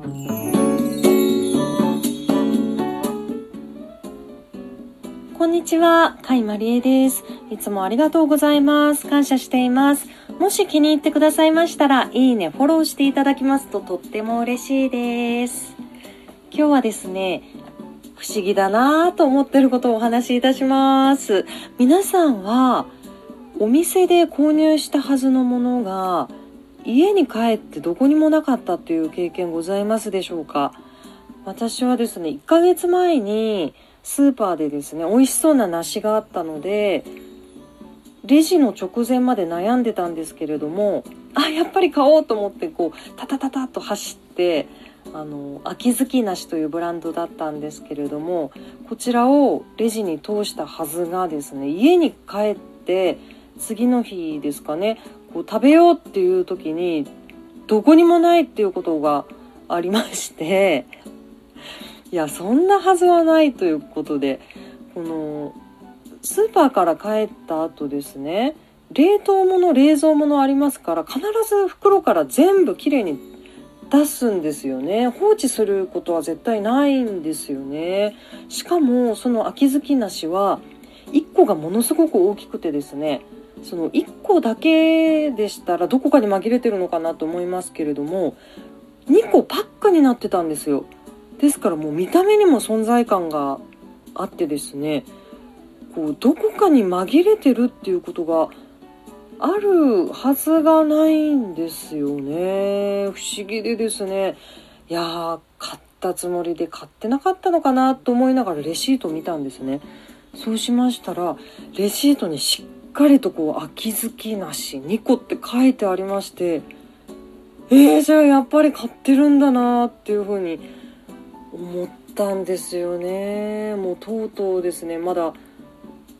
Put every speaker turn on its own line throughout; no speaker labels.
こんにちは、甲斐まりえです。いつもありがとうございます。感謝しています。もし気に入ってくださいましたら、いいね、フォローしていただきますととっても嬉しいです。今日はですね、不思議だなぁと思ってることをお話しいたします。皆さんは、お店で購入したはずのものが、家に帰ってどこにもなかったっていう経験ございますでしょうか？私はですね、1ヶ月前に、スーパーでですね美味しそうな梨があったのでレジの直前まで悩んでたんですけれどもあやっぱり買おうと思ってこうタタタタと走ってあの秋月梨というブランドだったんですけれどもこちらをレジに通したはずがですね家に帰って次の日ですかねこう食べようっていう時にどこにもないっていうことがありまして いやそんなはずはないということでこのスーパーから帰った後ですね冷凍物冷蔵物ありますから必ず袋から全部きれいに出すんですよね。放置することは絶対ないんですよね。しかもその秋月梨は1個がものすごく大きくてですねその1個だけでしたらどこかに紛れてるのかなと思いますけれども2個パックになってたんですよ。ですからもう見た目にも存在感があってですねこうどこかに紛れてるっていうことがあるはずがないんですよね。不思議でですね。いやー買ったつもりで買ってなかったのかなと思いながらレシート見たんですね。そうしましたらレシートにしっかりとこう秋月なし2個って書いてありましてえー、じゃあやっぱり買ってるんだなっていうふうに思ったんですよね。もうとうとうですね。まだ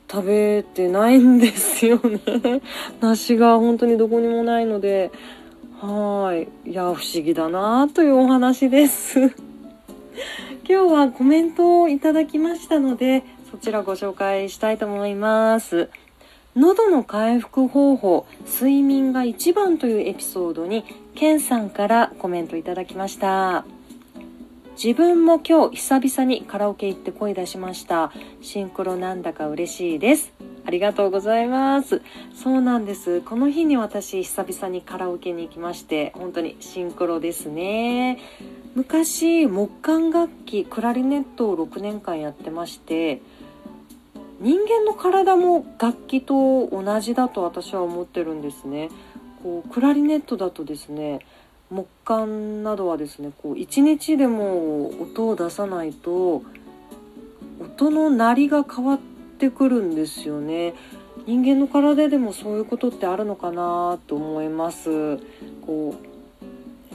食べてないんですよね。梨が本当にどこにもないので。はい。いや不思議だなというお話です。今日はコメントをいただきましたのでちらご紹介したいと思います。喉の回復方法睡眠が一番というエピソードにケンさんからコメントいただきました。自分も今日久々にカラオケ行って声出しました。シンクロなんだか嬉しいです。ありがとうございます。そうなんです。この日に私久々にカラオケに行きまして本当にシンクロですね。昔木管楽器クラリネットを6年間やってまして人間の体も楽器と同じだと私は思ってるんですね。こうクラリネットだとですね木管などはですねこう一日でも音を出さないと音の鳴りが変わってくるんですよね。人間の体でもそういうことってあるのかなと思います。こう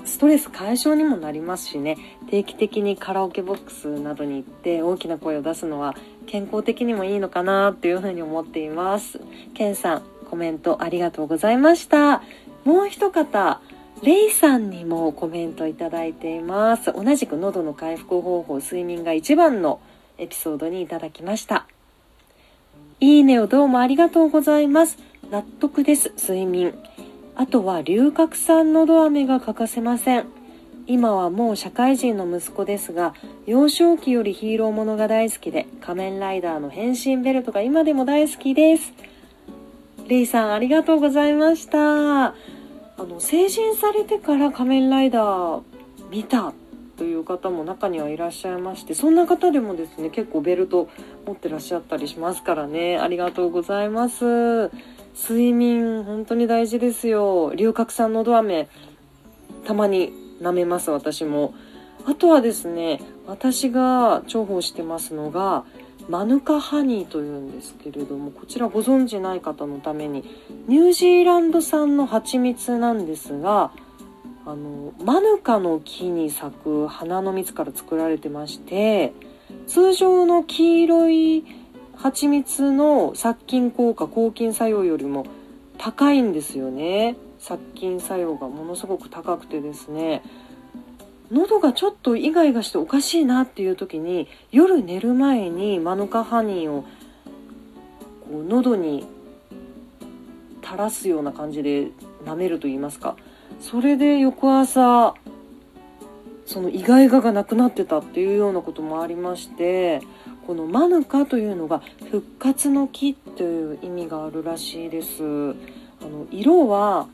ストレス解消にもなりますしね定期的にカラオケボックスなどに行って大きな声を出すのは健康的にもいいのかなっていうふうに思っていますケンさんコメントありがとうございましたもう一方レイさんにもコメントいただいています。同じく喉の回復方法、睡眠が一番のエピソードにいただきました。いいねをどうもありがとうございます。納得です、睡眠。あとは龍角散のど飴が欠かせません。今はもう社会人の息子ですが、幼少期よりヒーローものが大好きで、仮面ライダーの変身ベルトが今でも大好きです。レイさんありがとうございました。あの成人されてから仮面ライダー見たという方も中にはいらっしゃいましてそんな方でもですね結構ベルト持ってらっしゃったりしますからね。ありがとうございます。睡眠本当に大事ですよ。龍角散のど飴たまに舐めます私も。あとはですね私が重宝してますのがマヌカハニーというんですけれどもこちらご存知ない方のためにニュージーランド産の蜂蜜なんですがあのマヌカの木に咲く花の蜜から作られてまして通常の黄色い蜂蜜の殺菌効果抗菌作用よりも高いんですよね。殺菌作用がものすごく高くてですね。喉がちょっとイガイガしておかしいなっていう時に夜寝る前にマヌカハニーをこう喉に垂らすような感じで舐めると言いますか。それで翌朝そのイガイガがなくなってたっていうようなこともありましてこのマヌカというのが復活の木という意味があるらしいです。あの色は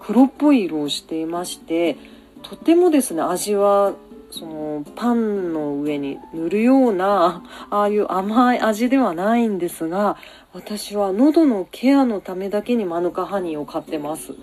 黒っぽい色をしていましてとてもですね味はそのパンの上に塗るような ああいう甘い味ではないんですが私は喉のケアのためだけにマヌカハニーを買ってます。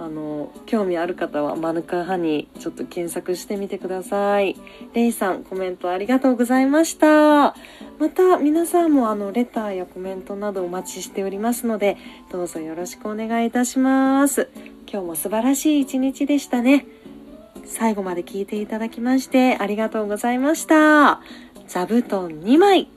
あの興味ある方はマヌカハニーちょっと検索してみてください。レイさんコメントありがとうございました。また皆さんもあのレターやコメントなどお待ちしておりますのでどうぞよろしくお願いいたします。今日も素晴らしい一日でしたね。最後まで聞いていただきましてありがとうございました。座布団2枚。